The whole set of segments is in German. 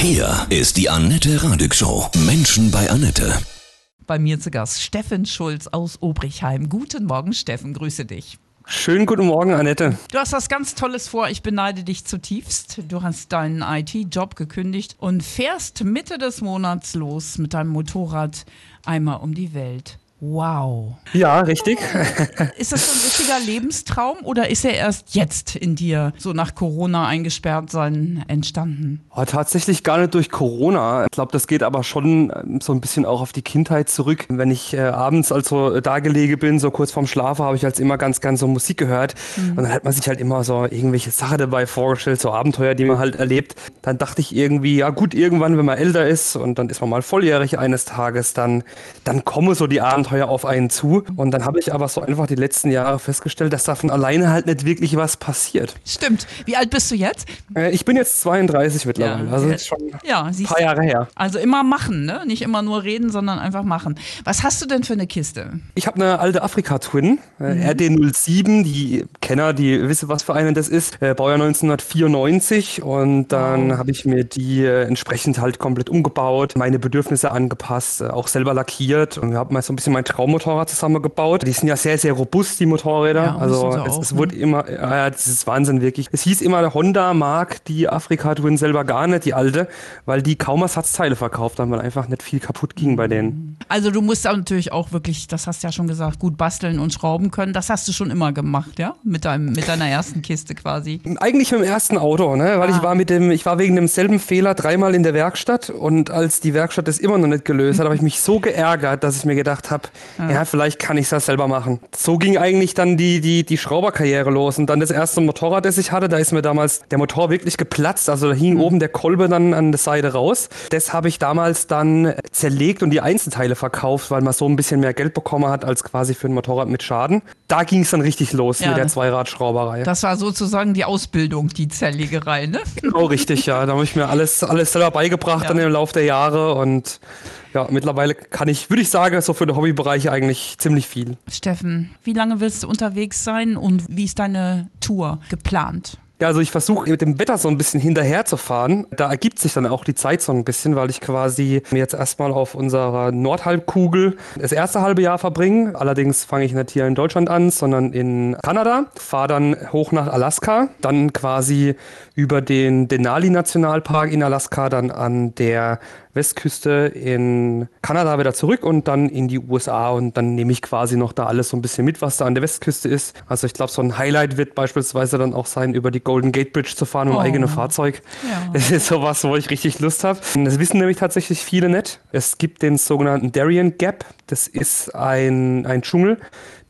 Hier ist die Annette Radig Show. Menschen bei Annette. Bei mir zu Gast Steffen Schulz aus Obrichheim. Guten Morgen, Steffen, grüße dich. Schönen guten Morgen, Annette. Du hast was ganz Tolles vor. Ich beneide dich zutiefst. Du hast deinen IT-Job gekündigt und fährst Mitte des Monats los mit deinem Motorrad einmal um die Welt. Wow. Ja, richtig. Ist das so ein richtiger Lebenstraum oder ist er erst jetzt in dir, so nach Corona eingesperrt sein, entstanden? Oh, tatsächlich gar nicht durch Corona. Ich glaube, das geht aber schon ähm, so ein bisschen auch auf die Kindheit zurück. Wenn ich äh, abends also da gelegen bin, so kurz vorm Schlafen, habe ich als immer ganz, ganz so Musik gehört. Mhm. Und dann hat man sich halt immer so irgendwelche Sachen dabei vorgestellt, so Abenteuer, die man halt erlebt. Dann dachte ich irgendwie, ja gut, irgendwann, wenn man älter ist und dann ist man mal volljährig eines Tages, dann, dann kommen so die Abenteuer Abenteuer auf einen zu. Und dann habe ich aber so einfach die letzten Jahre festgestellt, dass da von alleine halt nicht wirklich was passiert. Stimmt. Wie alt bist du jetzt? Äh, ich bin jetzt 32 mittlerweile. Ja. Also schon ja, ein paar Jahre her. Also immer machen, ne? Nicht immer nur reden, sondern einfach machen. Was hast du denn für eine Kiste? Ich habe eine alte Afrika-Twin, äh, mhm. RD07. Die Kenner, die wissen, was für eine das ist. Äh, Baujahr 1994. Und dann wow. habe ich mir die äh, entsprechend halt komplett umgebaut, meine Bedürfnisse angepasst, äh, auch selber lackiert und habe mal so ein bisschen mein Traummotorrad zusammengebaut. Die sind ja sehr, sehr robust, die Motorräder. Ja, also es, auch, es ne? wurde immer, ja, das ist Wahnsinn wirklich. Es hieß immer, der Honda mag die Afrika Twin selber gar nicht, die alte, weil die kaum Ersatzteile verkauft haben, weil einfach nicht viel kaputt ging bei denen. Also du musst natürlich auch wirklich, das hast du ja schon gesagt, gut basteln und schrauben können. Das hast du schon immer gemacht, ja? Mit deinem, mit deiner ersten Kiste quasi. Eigentlich mit dem ersten Auto, ne? Weil ah. ich war mit dem, ich war wegen demselben Fehler dreimal in der Werkstatt und als die Werkstatt das immer noch nicht gelöst hat, habe ich mich so geärgert, dass ich mir gedacht habe, ja. ja, vielleicht kann ich das selber machen. So ging eigentlich dann die, die, die Schrauberkarriere los. Und dann das erste Motorrad, das ich hatte, da ist mir damals der Motor wirklich geplatzt. Also da hing mhm. oben der Kolbe dann an der Seite raus. Das habe ich damals dann zerlegt und die Einzelteile verkauft, weil man so ein bisschen mehr Geld bekommen hat als quasi für ein Motorrad mit Schaden. Da ging es dann richtig los ja, mit der Zweiradschrauberei. Das war sozusagen die Ausbildung, die Zerlegerei, ne? Genau, richtig, ja. Da habe ich mir alles, alles selber beigebracht ja. dann im Laufe der Jahre und ja, mittlerweile kann ich, würde ich sagen, so für den Hobbybereich eigentlich ziemlich viel. Steffen, wie lange willst du unterwegs sein und wie ist deine Tour geplant? Ja, also ich versuche mit dem Wetter so ein bisschen hinterher zu fahren. Da ergibt sich dann auch die Zeit so ein bisschen, weil ich quasi jetzt erstmal auf unserer Nordhalbkugel das erste halbe Jahr verbringe. Allerdings fange ich nicht hier in Deutschland an, sondern in Kanada. Fahre dann hoch nach Alaska, dann quasi über den Denali Nationalpark in Alaska, dann an der Westküste in Kanada wieder zurück und dann in die USA und dann nehme ich quasi noch da alles so ein bisschen mit, was da an der Westküste ist. Also ich glaube, so ein Highlight wird beispielsweise dann auch sein, über die Golden Gate Bridge zu fahren oh. eigenem Fahrzeug. Ja. Das ist sowas, wo ich richtig Lust habe. Das wissen nämlich tatsächlich viele nicht. Es gibt den sogenannten Darien Gap. Das ist ein, ein Dschungel,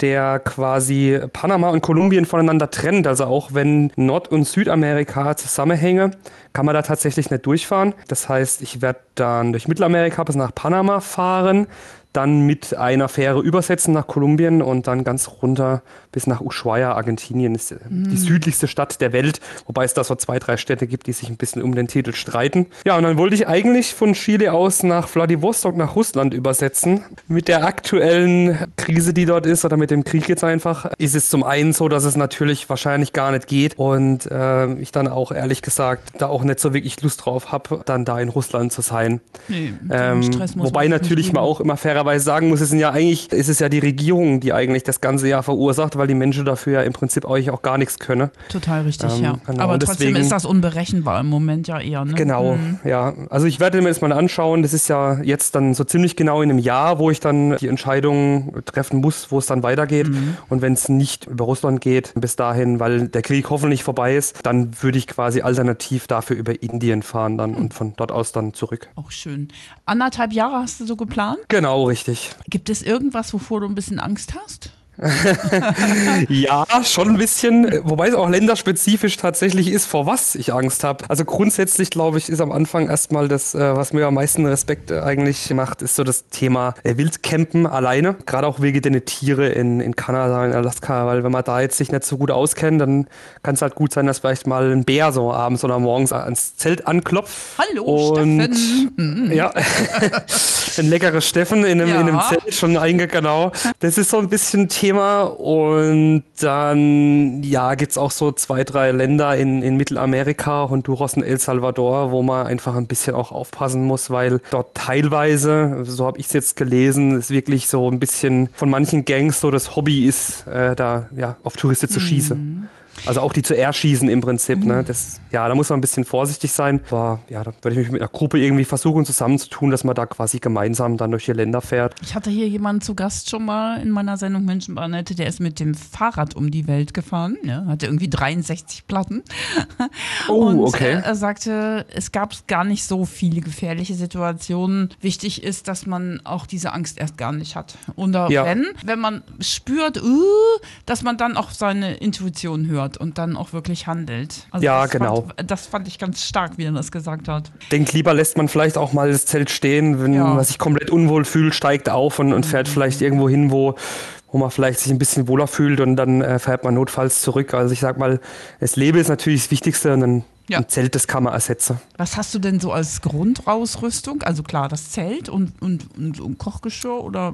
der quasi Panama und Kolumbien voneinander trennt. Also auch wenn Nord- und Südamerika zusammenhänge, kann man da tatsächlich nicht durchfahren. Das heißt, ich werde dann durch Mittelamerika bis nach Panama fahren, dann mit einer Fähre übersetzen nach Kolumbien und dann ganz runter bis nach Ushuaia, Argentinien, ist mhm. die südlichste Stadt der Welt, wobei es da so zwei, drei Städte gibt, die sich ein bisschen um den Titel streiten. Ja, und dann wollte ich eigentlich von Chile aus nach Vladivostok, nach Russland übersetzen. Mit der aktuellen Krise, die dort ist, oder mit dem Krieg jetzt einfach, ist es zum einen so, dass es natürlich wahrscheinlich gar nicht geht und äh, ich dann auch ehrlich gesagt da auch nicht so wirklich Lust drauf habe, dann da in Russland zu sein. Nee, ähm, wobei natürlich man auch immer fairer fairerweise sagen muss, es sind ja eigentlich, ist es ja die Regierung, die eigentlich das ganze Jahr verursacht, weil die Menschen dafür ja im Prinzip eigentlich auch gar nichts können. Total richtig, ähm, ja. Genau. Aber trotzdem deswegen, ist das unberechenbar im Moment ja eher. Ne? Genau, mhm. ja. Also ich werde mir das mal anschauen. Das ist ja jetzt dann so ziemlich genau in einem Jahr, wo ich dann die Entscheidung treffen muss, wo es dann weitergeht. Mhm. Und wenn es nicht über Russland geht, bis dahin, weil der Krieg hoffentlich vorbei ist, dann würde ich quasi alternativ dafür über Indien fahren dann mhm. und von dort aus dann zurück. Auch schön. Anderthalb Jahre hast du so geplant? Genau, richtig. Gibt es irgendwas, wovor du ein bisschen Angst hast? ja, schon ein bisschen, wobei es auch länderspezifisch tatsächlich ist, vor was ich Angst habe. Also grundsätzlich, glaube ich, ist am Anfang erstmal das, äh, was mir am meisten Respekt äh, eigentlich macht, ist so das Thema äh, Wildcampen alleine. Gerade auch wegen den Tiere in, in Kanada, in Alaska, weil wenn man da jetzt sich nicht so gut auskennt, dann kann es halt gut sein, dass vielleicht mal ein Bär so abends oder morgens ans Zelt anklopft. Hallo, und, Steffen. Ja, ein leckeres Steffen in einem, ja. in einem Zelt schon eingegangen. Genau. Das ist so ein bisschen Thema Thema. Und dann, ja, gibt es auch so zwei, drei Länder in, in Mittelamerika, Honduras und El Salvador, wo man einfach ein bisschen auch aufpassen muss, weil dort teilweise, so habe ich es jetzt gelesen, ist wirklich so ein bisschen von manchen Gangs so das Hobby ist, äh, da ja, auf Touristen zu schießen. Also auch die zu erschießen im Prinzip. Mhm. Ne? Das, ja, da muss man ein bisschen vorsichtig sein. Aber ja, da würde ich mich mit einer Gruppe irgendwie versuchen zusammenzutun, dass man da quasi gemeinsam dann durch die Länder fährt. Ich hatte hier jemanden zu Gast schon mal in meiner Sendung Menschen Barnette, der ist mit dem Fahrrad um die Welt gefahren, ja, hatte irgendwie 63 Platten. Oh, und okay. äh, er sagte, es gab gar nicht so viele gefährliche Situationen. Wichtig ist, dass man auch diese Angst erst gar nicht hat. Und Ja. wenn, wenn man spürt, uh, dass man dann auch seine Intuition hört und dann auch wirklich handelt. Also Ja, das genau. Fand, das fand ich ganz stark, wie er das gesagt hat. Denk lieber lässt man vielleicht auch mal das Zelt stehen, wenn Ja. man sich komplett unwohl fühlt, steigt auf und, und fährt vielleicht irgendwo hin, wo, wo man vielleicht sich ein bisschen wohler fühlt und dann äh, fährt man notfalls zurück. Also ich sag mal, das Leben ist natürlich das Wichtigste und ein, Ja. ein Zelt, das kann man ersetzen. Was hast du denn so als Grundausrüstung? Also klar, das Zelt und, und, und so ein Kochgeschirr oder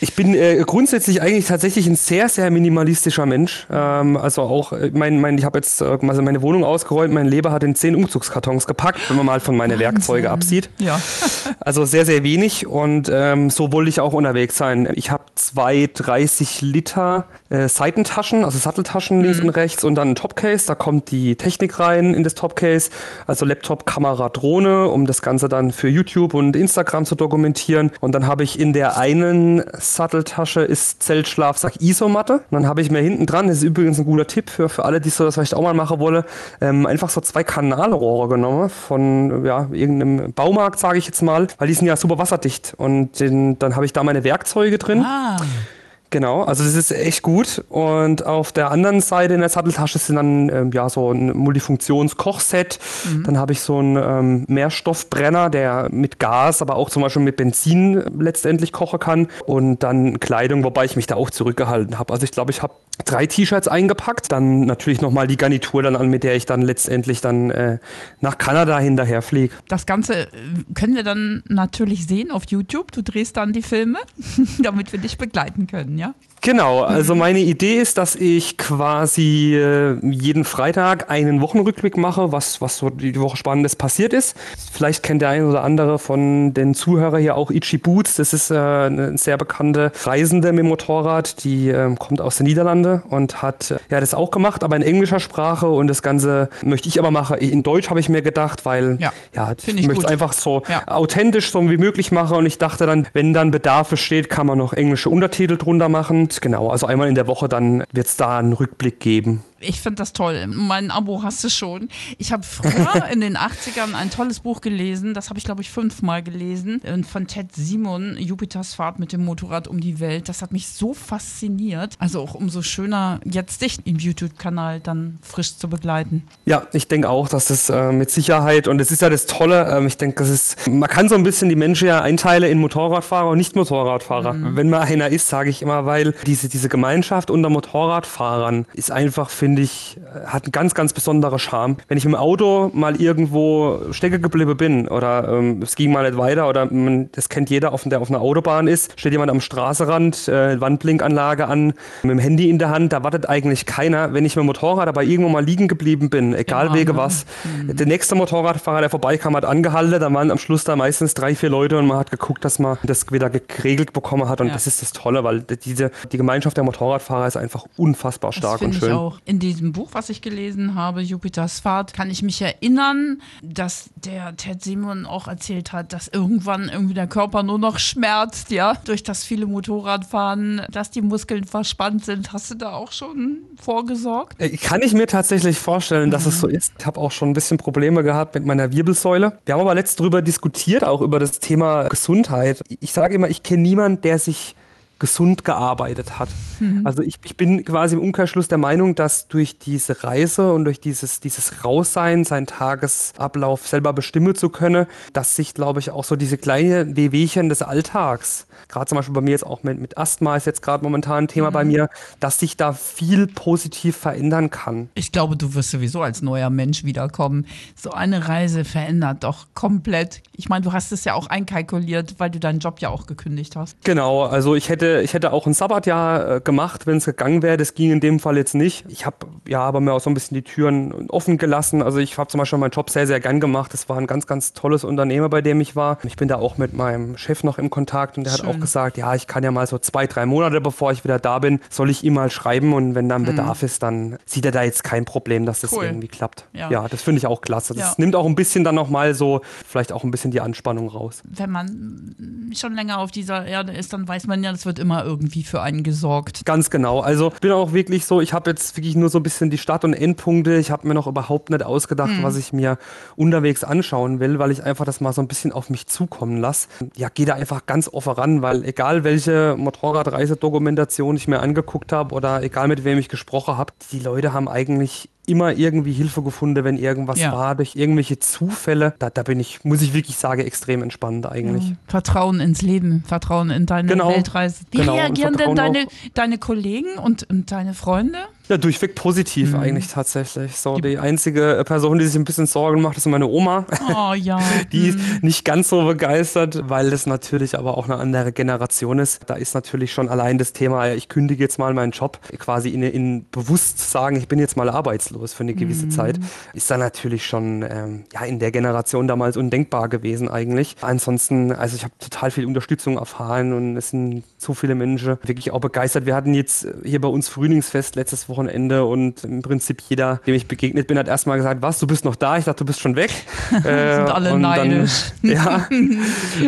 Ich bin äh, grundsätzlich eigentlich tatsächlich ein sehr, sehr minimalistischer Mensch. Ähm, also auch, äh, mein, mein, ich habe jetzt äh, also meine Wohnung ausgeräumt, mein Leber hat in zehn Umzugskartons gepackt, wenn man mal von meinen Werkzeuge absieht. ja. Also sehr, sehr wenig und ähm, so wollte ich auch unterwegs sein. Ich habe zwei 30 Liter äh, Seitentaschen, also Satteltaschen links und rechts und dann ein Topcase. Da kommt die Technik rein in das Topcase, also Laptop, Kamera, Drohne, um das Ganze dann für YouTube und Instagram zu dokumentieren. Und dann habe ich in der einen Satteltasche ist Zeltschlafsack Isomatte. Und dann habe ich mir hinten dran, das ist übrigens ein guter Tipp für, für alle, die so das vielleicht auch mal machen wollen, ähm, einfach so zwei Kanalrohre genommen von ja, irgendeinem Baumarkt, sage ich jetzt mal, weil die sind ja super wasserdicht. Und den, dann habe ich da meine Werkzeuge drin. Ah, Genau, also das ist echt gut. Und auf der anderen Seite in der Satteltasche sind dann ähm, ja so ein Multifunktions-Kochset. Dann habe ich so einen ähm, Mehrstoffbrenner, der mit Gas, aber auch zum Beispiel mit Benzin letztendlich kochen kann. Und dann Kleidung, wobei ich mich da auch zurückgehalten habe. Also ich glaube, ich habe drei T-Shirts eingepackt. Dann natürlich nochmal die Garnitur dann an, mit der ich dann letztendlich dann äh, nach Kanada hinterher fliege. das Ganze äh, können wir dann natürlich sehen auf YouTube. Du drehst dann die Filme, damit wir dich begleiten können, ja? Genau, also meine Idee ist, dass ich quasi äh, jeden Freitag einen Wochenrückblick mache, was, was so die Woche Spannendes passiert ist. Vielleicht kennt der eine oder andere von den Zuhörern hier auch Ichi Boots. Das ist äh, eine sehr bekannte Reisende mit dem Motorrad, die ähm, kommt aus den Niederlanden und hat äh, ja das auch gemacht, aber in englischer Sprache und das Ganze möchte ich aber machen. In Deutsch habe ich mir gedacht, weil Ja, ja, ich ich möchte es einfach so Ja. authentisch so wie möglich machen und ich dachte dann, wenn dann Bedarf besteht, kann man noch englische Untertitel drunter machen. Genau, also einmal in der Woche dann wird es da einen Rückblick geben. Ich finde das toll. Mein Abo hast du schon. Ich habe früher in den 80ern ein tolles Buch gelesen. Das habe ich, glaube ich, fünfmal gelesen. äh, Von Ted Simon, Jupiters Fahrt mit dem Motorrad um die Welt. Das hat mich so fasziniert. Also auch umso schöner, jetzt dich im YouTube-Kanal dann frisch zu begleiten. Ja, ich denke auch, dass das äh, mit Sicherheit und es ist ja das Tolle, ähm, ich denke, das ist, man kann so ein bisschen die Menschen ja einteilen in Motorradfahrer und Nicht-Motorradfahrer. Wenn man einer ist, sage ich immer, weil diese, diese Gemeinschaft unter Motorradfahrern ist einfach, finde ich, äh, hat einen ganz, ganz besonderer Charme. Wenn ich im Auto mal irgendwo stecken geblieben bin oder ähm, es ging mal nicht weiter oder man, das kennt jeder, auf, der auf einer Autobahn ist, steht jemand am Straßenrand, äh, Wandblinkanlage an, mit dem Handy in der Hand, da wartet eigentlich keiner. Wenn ich mit dem Motorrad aber irgendwo mal liegen geblieben bin, egal Genau, wege ne? was, der nächste Motorradfahrer, der vorbeikam, hat angehalten, da waren am Schluss da meistens drei, vier Leute und man hat geguckt, dass man das wieder geregelt bekommen hat und Ja. das ist das Tolle, weil diese, die Gemeinschaft der Motorradfahrer ist einfach unfassbar stark und schön. In diesem Buch, was ich gelesen habe, Jupiters Fahrt, kann ich mich erinnern, dass der Ted Simon auch erzählt hat, dass irgendwann irgendwie der Körper nur noch schmerzt, ja, durch das viele Motorradfahren, dass die Muskeln verspannt sind. Hast du da auch schon vorgesorgt? Äh, Kann ich mir tatsächlich vorstellen, dass es so ist. Ich habe auch schon ein bisschen Probleme gehabt mit meiner Wirbelsäule. Wir haben aber letzt drüber diskutiert, auch über das Thema Gesundheit. Ich sage immer, ich kenne niemanden, der sich gesund gearbeitet hat. Also ich, ich bin quasi im Umkehrschluss der Meinung, dass durch diese Reise und durch dieses, dieses Raussein, seinen Tagesablauf selber bestimmen zu können, dass sich, glaube ich, auch so diese kleinen Wehwehchen des Alltags, gerade zum Beispiel bei mir jetzt auch mit, mit Asthma ist jetzt gerade momentan ein Thema bei mir, dass sich da viel positiv verändern kann. Ich glaube, du wirst sowieso als neuer Mensch wiederkommen. So eine Reise verändert doch komplett. Ich meine, du hast es ja auch einkalkuliert, weil du deinen Job ja auch gekündigt hast. Genau, also ich hätte hätte, ich hätte auch ein Sabbatjahr äh, gemacht, wenn es gegangen wäre. Das ging in dem Fall jetzt nicht. Ich habe ja aber mir auch so ein bisschen die Türen offen gelassen. Also ich habe zum Beispiel meinen Job sehr, sehr gern gemacht. Das war ein ganz, ganz tolles Unternehmer, bei dem ich war. Ich bin da auch mit meinem Chef noch im Kontakt und der Schön. hat auch gesagt, ja, ich kann ja mal so zwei, drei Monate, bevor ich wieder da bin, soll ich ihm mal schreiben und wenn dann Bedarf ist, dann sieht er da jetzt kein Problem, dass das Mhm. Cool. irgendwie klappt. Ja. Ja, das finde ich auch klasse. Das Ja. nimmt auch ein bisschen dann nochmal so, vielleicht auch ein bisschen die Anspannung raus. Wenn man schon länger auf dieser Erde ist, dann weiß man ja, es wird immer irgendwie für einen gesorgt. Ganz genau. Also bin auch wirklich so, ich habe jetzt wirklich nur so ein bisschen die Start- und Endpunkte. Ich habe mir noch überhaupt nicht ausgedacht, was ich mir unterwegs anschauen will, weil ich einfach das mal so ein bisschen auf mich zukommen lasse. Ja, gehe da einfach ganz offen ran, weil egal welche Motorradreisedokumentation ich mir angeguckt habe oder egal mit wem ich gesprochen habe, die Leute haben eigentlich immer irgendwie Hilfe gefunden, wenn irgendwas Ja. war, durch irgendwelche Zufälle. Da, da bin ich, muss ich wirklich sagen, extrem entspannt eigentlich. Vertrauen ins Leben, Vertrauen in deine Genau. Weltreise. Wie Genau, reagieren denn deine, deine Kollegen und, und deine Freunde? Ja, durchweg positiv Mhm. eigentlich tatsächlich. So, die einzige äh, Person, die sich ein bisschen Sorgen macht, ist meine Oma. Oh ja. Die ist nicht ganz so begeistert, weil das natürlich aber auch eine andere Generation ist. Da ist natürlich schon allein das Thema, ich kündige jetzt mal meinen Job, quasi in, in bewusst sagen, ich bin jetzt mal arbeitslos für eine gewisse Zeit, ist dann natürlich schon ähm, ja, in der Generation damals undenkbar gewesen eigentlich. Ansonsten, also ich habe total viel Unterstützung erfahren und es sind so viele Menschen wirklich auch begeistert. Wir hatten jetzt hier bei uns Frühlingsfest letztes Wochenende und im Prinzip jeder, dem ich begegnet bin, hat erstmal gesagt, was, du bist noch da? Ich dachte, du bist schon weg. Äh, Sind alle und neidisch. Dann, ja.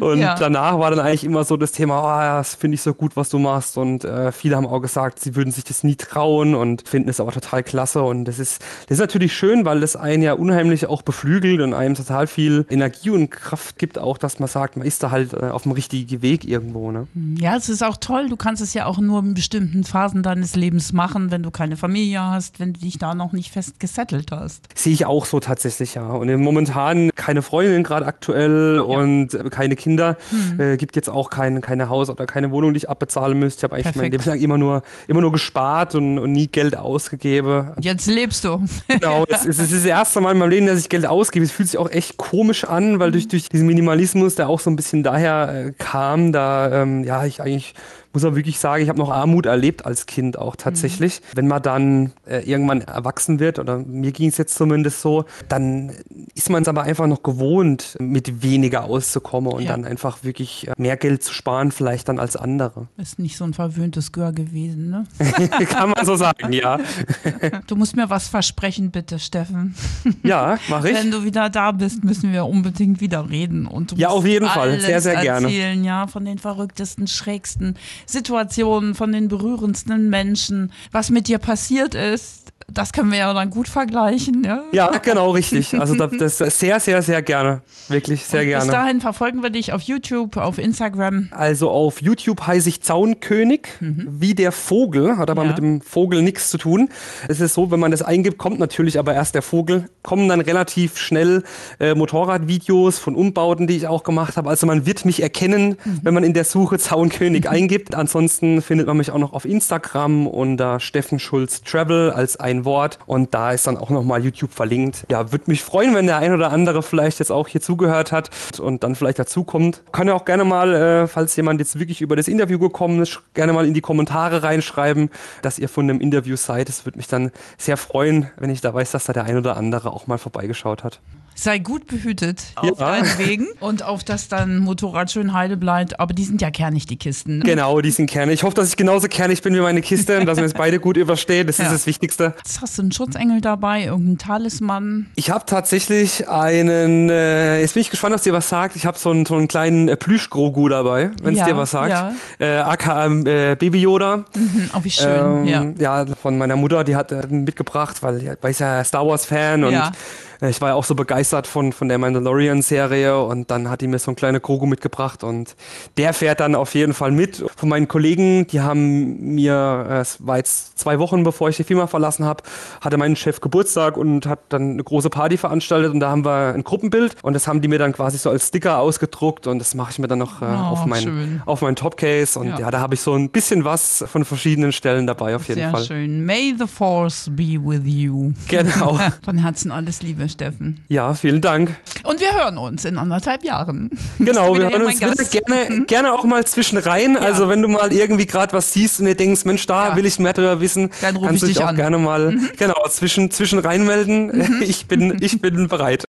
Und Ja. danach war dann eigentlich immer so das Thema, oh, das finde ich so gut, was du machst. Und äh, viele haben auch gesagt, sie würden sich das nie trauen und finden es aber total klasse. Und das ist, das ist natürlich schön, weil das einen ja unheimlich auch beflügelt und einem total viel Energie und Kraft gibt, auch dass man sagt, man ist da halt äh, auf dem richtigen Weg irgendwo. Ne? Ja, es ist auch toll. Du kannst es ja auch nur in bestimmten Phasen deines Lebens machen, wenn du keine Familie hast, wenn du dich da noch nicht fest gesettelt hast. Sehe ich auch so tatsächlich, ja. Und momentan keine Freundin gerade aktuell und äh, keine Kinder. Hm. Äh, gibt jetzt auch kein, keine Haus oder keine Wohnung, die ich abbezahlen müsste. Ich habe eigentlich mein Perfekt. Leben lang immer nur, immer nur gespart und, und nie Geld ausgegeben. Jetzt lebst du. Genau, es ist, es ist das erste Mal in meinem Leben, dass ich Geld ausgebe. Es fühlt sich auch echt komisch an, weil durch, durch diesen Minimalismus, der auch so ein bisschen daher äh, kam, da, ähm, ja, ich eigentlich muss man wirklich sagen, ich habe noch Armut erlebt als Kind auch tatsächlich. Wenn man dann äh, irgendwann erwachsen wird, oder mir ging es jetzt zumindest so, dann ist man es aber einfach noch gewohnt, mit weniger auszukommen und Ja. dann einfach wirklich äh, mehr Geld zu sparen, vielleicht dann als andere. Ist nicht so ein verwöhntes Gör gewesen, ne? Kann man so sagen, ja. Du musst mir was versprechen, bitte, Steffen. Ja, mache ich. Wenn du wieder da bist, müssen wir unbedingt wieder reden. Und du Ja, auf jeden Fall. Sehr, sehr gerne. erzählen, ja, von den verrücktesten, schrägsten Situationen, von den berührendsten Menschen, was mit dir passiert ist. Das können wir ja dann gut vergleichen, ja. Ja, genau, richtig. Also das, das sehr, sehr, sehr gerne. Wirklich sehr Bis gerne. dahin verfolgen wir dich auf YouTube, auf Instagram. Also auf YouTube heiße ich Zaunkönig, wie der Vogel, hat aber Ja. mit dem Vogel nichts zu tun. Es ist so, wenn man das eingibt, kommt natürlich aber erst der Vogel. Kommen dann relativ schnell äh, Motorradvideos von Umbauten, die ich auch gemacht habe. Also man wird mich erkennen, wenn man in der Suche Zaunkönig eingibt. Ansonsten findet man mich auch noch auf Instagram unter Steffen Schulz Travel als ein Wort. Und da ist dann auch nochmal YouTube verlinkt. Ja, würde mich freuen, wenn der ein oder andere vielleicht jetzt auch hier zugehört hat und dann vielleicht dazukommt. Kann ja auch gerne mal, äh, falls jemand jetzt wirklich über das Interview gekommen ist, gerne mal in die Kommentare reinschreiben, dass ihr von dem Interview seid. Es würde mich dann sehr freuen, wenn ich da weiß, dass da der ein oder andere auch mal vorbeigeschaut hat. Sei gut behütet auf Ja. deinen Wegen und auf dass dein Motorrad schön heile bleibt. Aber die sind ja kernig, die Kisten. Ne? Genau, die sind kernig. Ich hoffe, dass ich genauso kernig bin wie meine Kiste und dass wir es beide gut überstehen. Das Ja. ist das Wichtigste. Jetzt hast du einen Schutzengel dabei, irgendeinen Talisman. Ich habe tatsächlich einen, äh, jetzt bin ich gespannt, was dir was sagt. Ich habe so einen, so einen kleinen äh, Plüsch-Grogu dabei, wenn es Ja, dir was sagt. ja. Äh, aka äh, Baby Yoda. Hm, Oh, wie schön. Ähm, ja. von meiner Mutter, die hat äh, mitgebracht, weil ich ja Star Wars Fan und äh, ich war ja auch so begeistert von, von der Mandalorian Serie und dann hat die mir so ein kleiner Grogu mitgebracht und der fährt dann auf jeden Fall mit. Von meinen Kollegen, die haben mir, äh, es war jetzt zwei Wochen bevor ich die Firma verlassen habe, hatte mein Chef Geburtstag und hat dann eine große Party veranstaltet und da haben wir ein Gruppenbild und das haben die mir dann quasi so als Sticker ausgedruckt und das mache ich mir dann noch äh, Oh, auf mein schön. auf mein Topcase und Ja. ja, da habe ich so ein bisschen was von verschiedenen Stellen dabei auf jeden Sehr Fall. schön. May the Force be with you. Genau. Von Herzen alles Liebe, Steffen. Ja, vielen Dank. Und wir hören uns in anderthalb Jahren. Genau, wir hören uns gerne, mhm. gerne auch mal zwischen rein. Ja. Also wenn du mal irgendwie gerade was siehst und dir denkst, Mensch, da ja. will ich mehr darüber wissen, dann kannst du dich auch an. gerne mal mhm. genau zwischen, zwischen reinmelden. Mhm. Ich bin, ich bin bereit.